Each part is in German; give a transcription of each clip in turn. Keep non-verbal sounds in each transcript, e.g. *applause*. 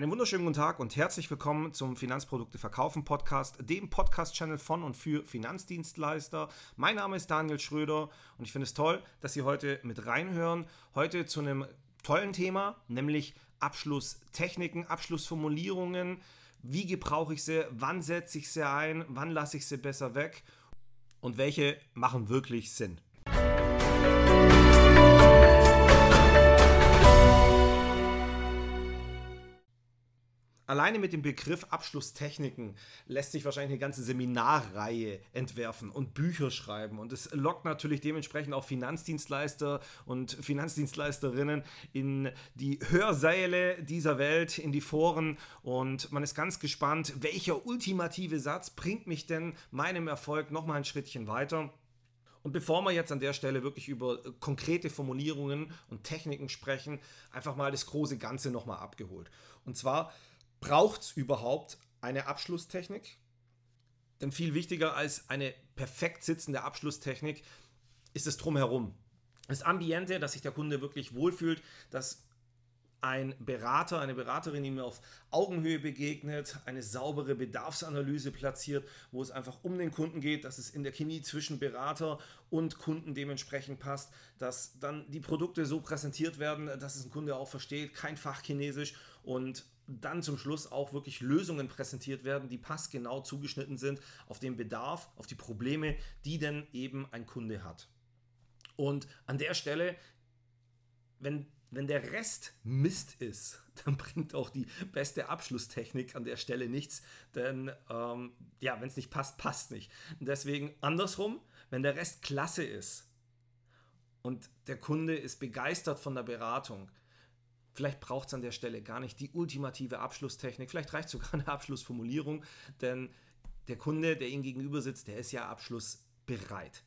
Einen wunderschönen guten Tag und herzlich willkommen zum Finanzprodukte verkaufen Podcast, dem Podcast-Channel von und für Finanzdienstleister. Mein Name ist Daniel Schröder und ich finde es toll, dass Sie heute mit reinhören. Heute zu einem tollen Thema, nämlich Abschlusstechniken, Abschlussformulierungen. Wie gebrauche ich sie? Wann setze ich sie ein? Wann lasse ich sie besser weg? Und welche machen wirklich Sinn? Alleine mit dem Begriff Abschlusstechniken lässt sich wahrscheinlich eine ganze Seminarreihe entwerfen und Bücher schreiben. Und es lockt natürlich dementsprechend auch Finanzdienstleister und Finanzdienstleisterinnen in die Hörsäle dieser Welt, in die Foren. Und man ist ganz gespannt, welcher ultimative Satz bringt mich denn meinem Erfolg nochmal ein Schrittchen weiter. Und bevor wir jetzt an der Stelle wirklich über konkrete Formulierungen und Techniken sprechen, einfach mal das große Ganze nochmal abgeholt. Und zwar braucht es überhaupt eine Abschlusstechnik? Denn viel wichtiger als eine perfekt sitzende Abschlusstechnik ist es drumherum. Das Ambiente, dass sich der Kunde wirklich wohlfühlt, dass ein Berater, eine Beraterin, mir auf Augenhöhe begegnet, eine saubere Bedarfsanalyse platziert, wo es einfach um den Kunden geht, dass es in der Chemie zwischen Berater und Kunden dementsprechend passt, dass dann die Produkte so präsentiert werden, dass es ein Kunde auch versteht, kein Fachchinesisch und dann zum Schluss auch wirklich Lösungen präsentiert werden, die passgenau zugeschnitten sind auf den Bedarf, auf die Probleme, die denn eben ein Kunde hat. Und an der Stelle, wenn, wenn der Rest Mist ist, *laughs* dann bringt auch die beste Abschlusstechnik an der Stelle nichts, denn ähm, ja, wenn es nicht passt, passt nicht. Deswegen andersrum, wenn der Rest klasse ist und der Kunde ist begeistert von der Beratung, Vielleicht braucht es an der Stelle gar nicht die ultimative Abschlusstechnik, vielleicht reicht sogar eine Abschlussformulierung, denn der Kunde, der Ihnen gegenüber sitzt, der ist ja abschlussbereit.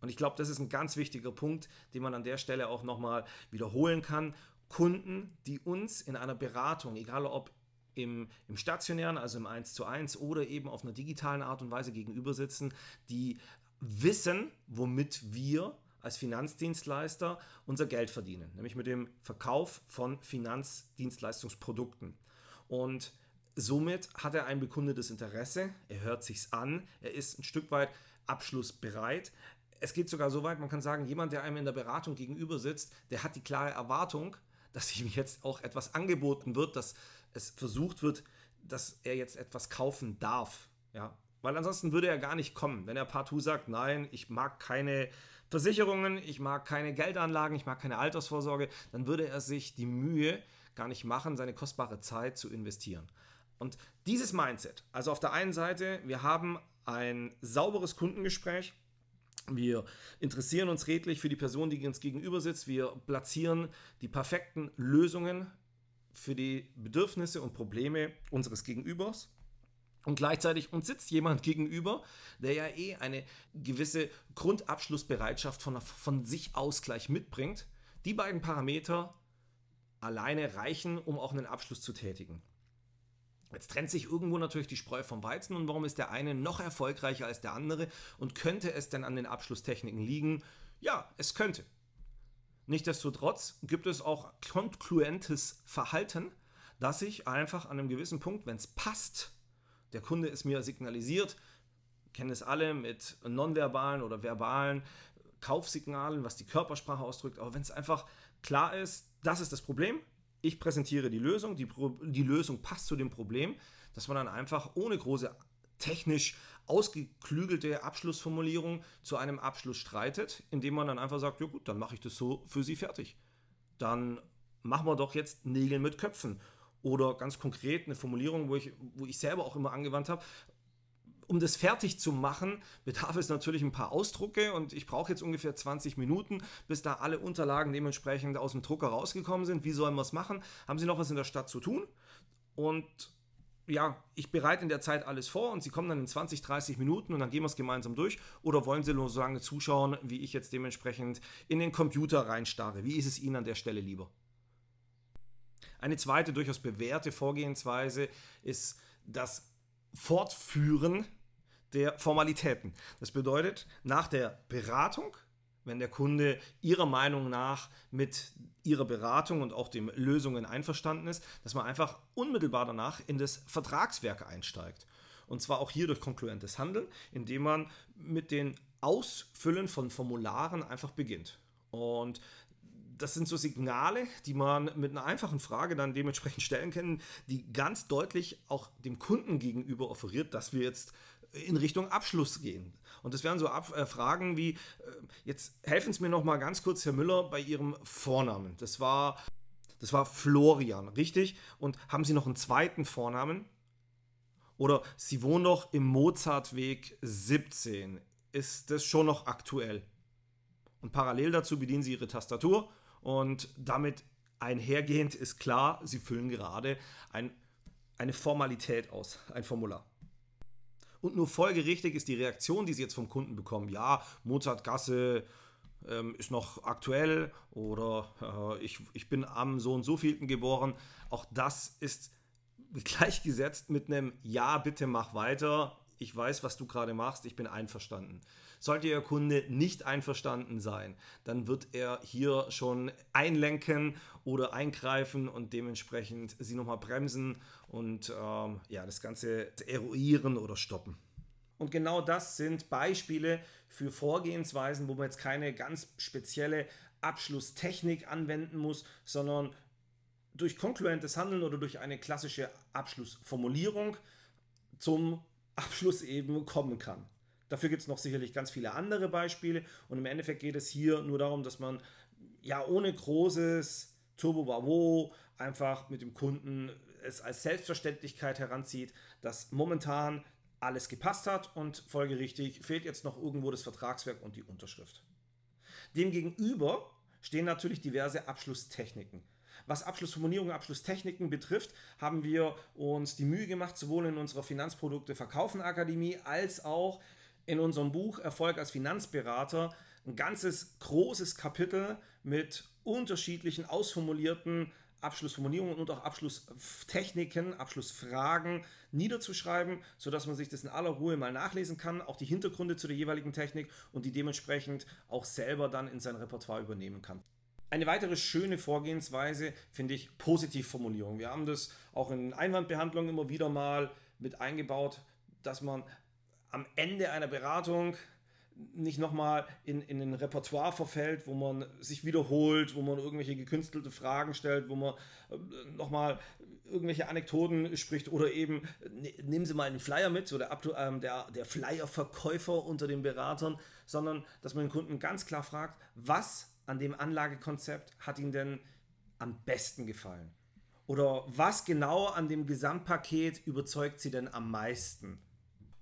Und ich glaube, das ist ein ganz wichtiger Punkt, den man an der Stelle auch nochmal wiederholen kann. Kunden, die uns in einer Beratung, egal ob im, im stationären, also im 1 zu 1 oder eben auf einer digitalen Art und Weise gegenüber sitzen, die wissen, womit wir als Finanzdienstleister unser Geld verdienen, nämlich mit dem Verkauf von Finanzdienstleistungsprodukten. Und somit hat er ein bekundetes Interesse, er hört sich's an, er ist ein Stück weit abschlussbereit. Es geht sogar so weit, man kann sagen, jemand, der einem in der Beratung gegenüber sitzt, der hat die klare Erwartung, dass ihm jetzt auch etwas angeboten wird, dass es versucht wird, dass er jetzt etwas kaufen darf. Ja, weil ansonsten würde er gar nicht kommen. Wenn er partout sagt, nein, ich mag keine Versicherungen, ich mag keine Geldanlagen, ich mag keine Altersvorsorge, dann würde er sich die Mühe gar nicht machen, seine kostbare Zeit zu investieren. Und dieses Mindset, also auf der einen Seite, wir haben ein sauberes Kundengespräch, wir interessieren uns redlich für die Person, die uns gegenüber sitzt. Wir platzieren die perfekten Lösungen für die Bedürfnisse und Probleme unseres Gegenübers. Und gleichzeitig uns sitzt jemand gegenüber, der ja eh eine gewisse Grundabschlussbereitschaft von, von sich aus gleich mitbringt. Die beiden Parameter alleine reichen, um auch einen Abschluss zu tätigen. Jetzt trennt sich irgendwo natürlich die Spreu vom Weizen und warum ist der eine noch erfolgreicher als der andere und könnte es denn an den Abschlusstechniken liegen? Ja, es könnte. Nichtsdestotrotz gibt es auch konkluentes Verhalten, dass ich einfach an einem gewissen Punkt, wenn es passt, der Kunde ist mir signalisiert, kennen es alle mit nonverbalen oder verbalen Kaufsignalen, was die Körpersprache ausdrückt. Aber wenn es einfach klar ist, das ist das Problem, ich präsentiere die Lösung, die, die Lösung passt zu dem Problem, dass man dann einfach ohne große technisch ausgeklügelte Abschlussformulierung zu einem Abschluss streitet, indem man dann einfach sagt, ja gut, dann mache ich das so für Sie fertig. Dann machen wir doch jetzt Nägel mit Köpfen oder ganz konkret eine Formulierung, wo ich, wo ich selber auch immer angewandt habe. Um das fertig zu machen, bedarf es natürlich ein paar Ausdrucke und ich brauche jetzt ungefähr 20 Minuten, bis da alle Unterlagen dementsprechend aus dem Drucker rausgekommen sind. Wie sollen wir es machen? Haben Sie noch was in der Stadt zu tun? Und ja, ich bereite in der Zeit alles vor und Sie kommen dann in 20, 30 Minuten und dann gehen wir es gemeinsam durch. Oder wollen Sie nur so lange zuschauen, wie ich jetzt dementsprechend in den Computer reinstarre? Wie ist es Ihnen an der Stelle lieber? Eine zweite durchaus bewährte Vorgehensweise ist das Fortführen der Formalitäten. Das bedeutet, nach der Beratung wenn der Kunde Ihrer Meinung nach mit Ihrer Beratung und auch den Lösungen einverstanden ist, dass man einfach unmittelbar danach in das Vertragswerk einsteigt. Und zwar auch hier durch konkurrentes Handeln, indem man mit den Ausfüllen von Formularen einfach beginnt. Und das sind so Signale, die man mit einer einfachen Frage dann dementsprechend stellen kann, die ganz deutlich auch dem Kunden gegenüber offeriert, dass wir jetzt in Richtung Abschluss gehen. Und das wären so Ab äh, Fragen wie, äh, jetzt helfen Sie mir noch mal ganz kurz, Herr Müller, bei Ihrem Vornamen. Das war, das war Florian, richtig? Und haben Sie noch einen zweiten Vornamen? Oder Sie wohnen doch im Mozartweg 17. Ist das schon noch aktuell? Und parallel dazu bedienen Sie Ihre Tastatur und damit einhergehend ist klar, Sie füllen gerade ein, eine Formalität aus, ein Formular. Und nur folgerichtig ist die Reaktion, die Sie jetzt vom Kunden bekommen. Ja, Mozartgasse ähm, ist noch aktuell oder äh, ich, ich bin am so und so vielten geboren. Auch das ist gleichgesetzt mit einem Ja, bitte mach weiter. Ich weiß, was du gerade machst, ich bin einverstanden. Sollte Ihr Kunde nicht einverstanden sein, dann wird er hier schon einlenken oder eingreifen und dementsprechend Sie nochmal bremsen und ähm, ja, das Ganze eruieren oder stoppen. Und genau das sind Beispiele für Vorgehensweisen, wo man jetzt keine ganz spezielle Abschlusstechnik anwenden muss, sondern durch konkurrentes Handeln oder durch eine klassische Abschlussformulierung zum Abschluss eben kommen kann. Dafür gibt es noch sicherlich ganz viele andere Beispiele und im Endeffekt geht es hier nur darum, dass man ja ohne großes Turbo Bravo einfach mit dem Kunden es als Selbstverständlichkeit heranzieht, dass momentan alles gepasst hat und folgerichtig fehlt jetzt noch irgendwo das Vertragswerk und die Unterschrift. Demgegenüber stehen natürlich diverse Abschlusstechniken. Was Abschlussformulierung, Abschlusstechniken betrifft, haben wir uns die Mühe gemacht, sowohl in unserer Finanzprodukte Verkaufen Akademie als auch in unserem Buch Erfolg als Finanzberater ein ganzes großes Kapitel mit unterschiedlichen ausformulierten Abschlussformulierungen und auch Abschlusstechniken, Abschlussfragen niederzuschreiben, sodass man sich das in aller Ruhe mal nachlesen kann, auch die Hintergründe zu der jeweiligen Technik und die dementsprechend auch selber dann in sein Repertoire übernehmen kann. Eine weitere schöne Vorgehensweise finde ich Positivformulierung. Wir haben das auch in Einwandbehandlungen immer wieder mal mit eingebaut, dass man am Ende einer Beratung nicht nochmal in, in ein Repertoire verfällt, wo man sich wiederholt, wo man irgendwelche gekünstelte Fragen stellt, wo man äh, nochmal irgendwelche Anekdoten spricht oder eben, ne, nehmen Sie mal einen Flyer mit, so der, ähm, der, der Flyer-Verkäufer unter den Beratern, sondern dass man den Kunden ganz klar fragt, was an dem Anlagekonzept hat Ihnen denn am besten gefallen? Oder was genau an dem Gesamtpaket überzeugt Sie denn am meisten?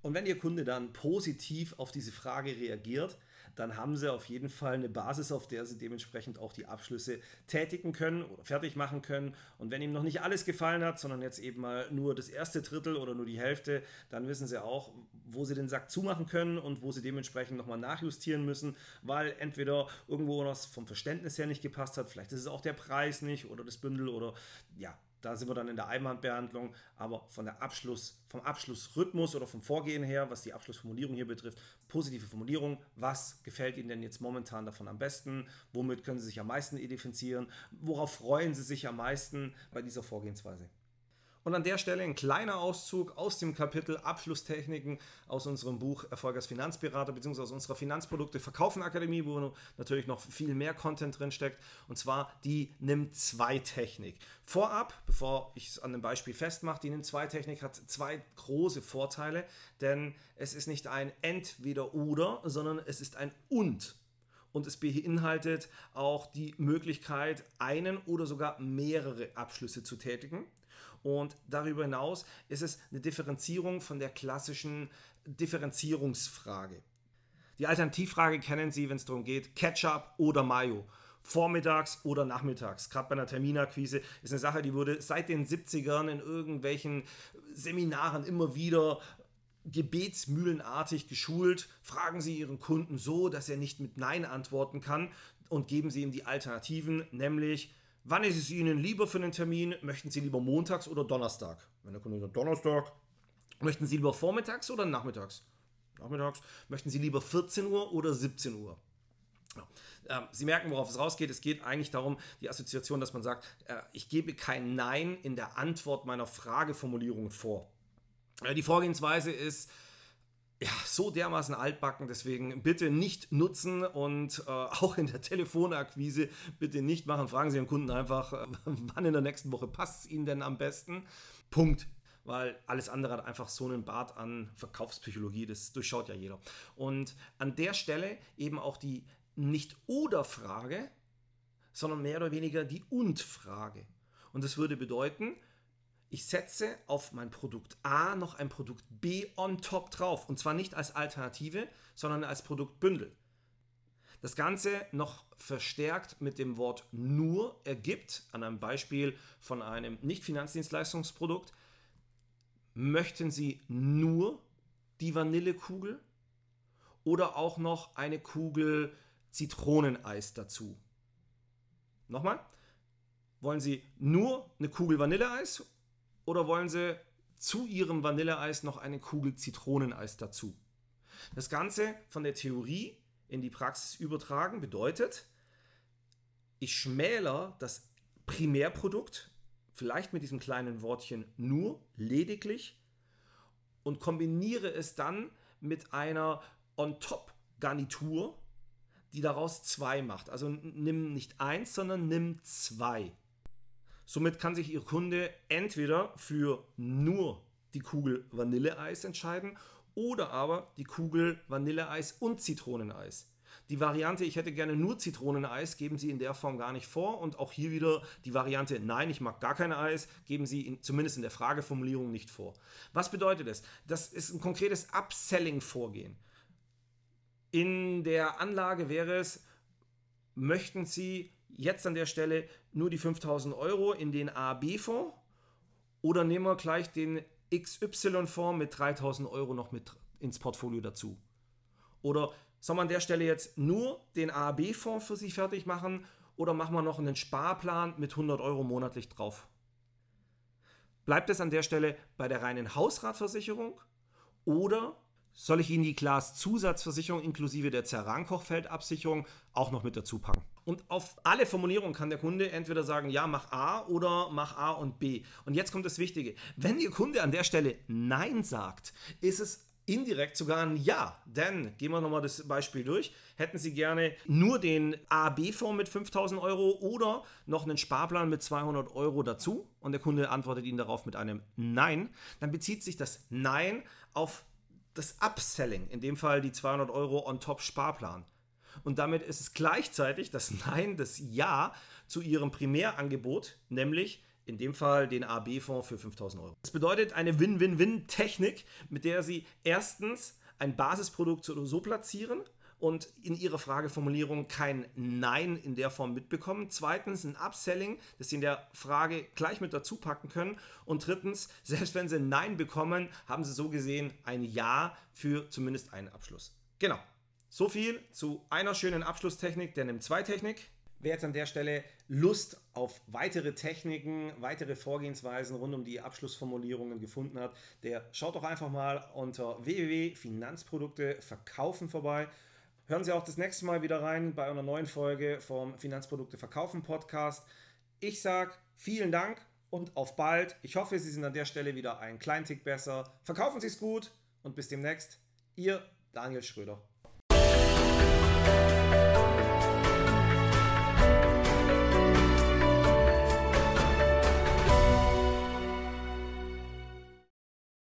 Und wenn Ihr Kunde dann positiv auf diese Frage reagiert, dann haben Sie auf jeden Fall eine Basis, auf der Sie dementsprechend auch die Abschlüsse tätigen können oder fertig machen können. Und wenn ihm noch nicht alles gefallen hat, sondern jetzt eben mal nur das erste Drittel oder nur die Hälfte, dann wissen Sie auch, wo Sie den Sack zumachen können und wo Sie dementsprechend nochmal nachjustieren müssen, weil entweder irgendwo was vom Verständnis her nicht gepasst hat, vielleicht ist es auch der Preis nicht oder das Bündel oder ja, da sind wir dann in der Einwandbehandlung, aber von der Abschluss, vom Abschlussrhythmus oder vom Vorgehen her, was die Abschlussformulierung hier betrifft, positive Formulierung. Was gefällt Ihnen denn jetzt momentan davon am besten? Womit können Sie sich am meisten identifizieren? Worauf freuen Sie sich am meisten bei dieser Vorgehensweise? Und an der Stelle ein kleiner Auszug aus dem Kapitel Abschlusstechniken aus unserem Buch Erfolg als Finanzberater bzw. aus unserer Finanzprodukte Verkaufen Akademie, wo natürlich noch viel mehr Content drin steckt. Und zwar die Nimm-2-Technik. Vorab, bevor ich es an dem Beispiel festmache, die Nimm-2-Technik hat zwei große Vorteile, denn es ist nicht ein Entweder-Oder, sondern es ist ein Und und es beinhaltet auch die Möglichkeit, einen oder sogar mehrere Abschlüsse zu tätigen. Und darüber hinaus ist es eine Differenzierung von der klassischen Differenzierungsfrage. Die Alternativfrage kennen Sie, wenn es darum geht, Ketchup oder Mayo. Vormittags oder nachmittags. Gerade bei einer Terminakquise ist eine Sache, die wurde seit den 70ern in irgendwelchen Seminaren immer wieder gebetsmühlenartig geschult. Fragen Sie Ihren Kunden so, dass er nicht mit Nein antworten kann und geben Sie ihm die Alternativen, nämlich Wann ist es Ihnen lieber für einen Termin? Möchten Sie lieber montags oder Donnerstag? Wenn der Kunde sagt Donnerstag. Möchten Sie lieber vormittags oder nachmittags? Nachmittags. Möchten Sie lieber 14 Uhr oder 17 Uhr? Ähm, Sie merken, worauf es rausgeht. Es geht eigentlich darum, die Assoziation, dass man sagt, äh, ich gebe kein Nein in der Antwort meiner Frageformulierung vor. Äh, die Vorgehensweise ist, ja, so dermaßen altbacken, deswegen bitte nicht nutzen und äh, *laughs* auch in der Telefonakquise bitte nicht machen. Fragen Sie Ihren Kunden einfach, äh, *laughs* wann in der nächsten Woche passt es Ihnen denn am besten. Punkt. Weil alles andere hat einfach so einen Bart an Verkaufspsychologie, das durchschaut ja jeder. Und an der Stelle eben auch die nicht-Oder-Frage, sondern mehr oder weniger die Und-Frage. Und das würde bedeuten, ich setze auf mein Produkt A noch ein Produkt B on top drauf. Und zwar nicht als Alternative, sondern als Produktbündel. Das Ganze noch verstärkt mit dem Wort nur ergibt, an einem Beispiel von einem Nicht-Finanzdienstleistungsprodukt, möchten Sie nur die Vanillekugel oder auch noch eine Kugel Zitroneneis dazu. Nochmal, wollen Sie nur eine Kugel Vanilleeis oder wollen Sie zu Ihrem Vanilleeis noch eine Kugel Zitroneneis dazu? Das Ganze von der Theorie in die Praxis übertragen bedeutet, ich schmäler das Primärprodukt, vielleicht mit diesem kleinen Wortchen nur, lediglich, und kombiniere es dann mit einer On-Top-Garnitur, die daraus zwei macht. Also nimm nicht eins, sondern nimm zwei. Somit kann sich Ihr Kunde entweder für nur die Kugel Vanilleeis entscheiden oder aber die Kugel Vanilleeis und Zitroneneis. Die Variante, ich hätte gerne nur Zitroneneis, geben Sie in der Form gar nicht vor. Und auch hier wieder die Variante, nein, ich mag gar kein Eis, geben Sie in, zumindest in der Frageformulierung nicht vor. Was bedeutet das? Das ist ein konkretes Upselling-Vorgehen. In der Anlage wäre es, möchten Sie jetzt an der Stelle nur die 5000 Euro in den AB-Fonds oder nehmen wir gleich den XY-Fonds mit 3000 Euro noch mit ins Portfolio dazu? Oder soll man an der Stelle jetzt nur den AAB-Fonds für sich fertig machen oder machen wir noch einen Sparplan mit 100 Euro monatlich drauf? Bleibt es an der Stelle bei der reinen Hausratversicherung oder soll ich Ihnen die Glas-Zusatzversicherung inklusive der Zerrankochfeldabsicherung auch noch mit dazu packen? Und auf alle Formulierungen kann der Kunde entweder sagen, ja, mach A oder mach A und B. Und jetzt kommt das Wichtige. Wenn Ihr Kunde an der Stelle Nein sagt, ist es indirekt sogar ein Ja. Denn, gehen wir nochmal das Beispiel durch, hätten Sie gerne nur den AB-Fonds mit 5000 Euro oder noch einen Sparplan mit 200 Euro dazu und der Kunde antwortet Ihnen darauf mit einem Nein, dann bezieht sich das Nein auf das Upselling, in dem Fall die 200 Euro on top Sparplan. Und damit ist es gleichzeitig das Nein, das Ja zu Ihrem Primärangebot, nämlich in dem Fall den AB-Fonds für 5000 Euro. Das bedeutet eine Win-Win-Win-Technik, mit der Sie erstens ein Basisprodukt so platzieren und in Ihrer Frageformulierung kein Nein in der Form mitbekommen. Zweitens ein Upselling, das Sie in der Frage gleich mit dazu packen können. Und drittens, selbst wenn Sie ein Nein bekommen, haben Sie so gesehen ein Ja für zumindest einen Abschluss. Genau. So viel zu einer schönen Abschlusstechnik der NIM2-Technik. Wer jetzt an der Stelle Lust auf weitere Techniken, weitere Vorgehensweisen rund um die Abschlussformulierungen gefunden hat, der schaut doch einfach mal unter www.finanzprodukte verkaufen vorbei. Hören Sie auch das nächste Mal wieder rein bei einer neuen Folge vom Finanzprodukte verkaufen Podcast. Ich sage vielen Dank und auf bald. Ich hoffe, Sie sind an der Stelle wieder einen kleinen Tick besser. Verkaufen Sie es gut und bis demnächst. Ihr Daniel Schröder. Bye.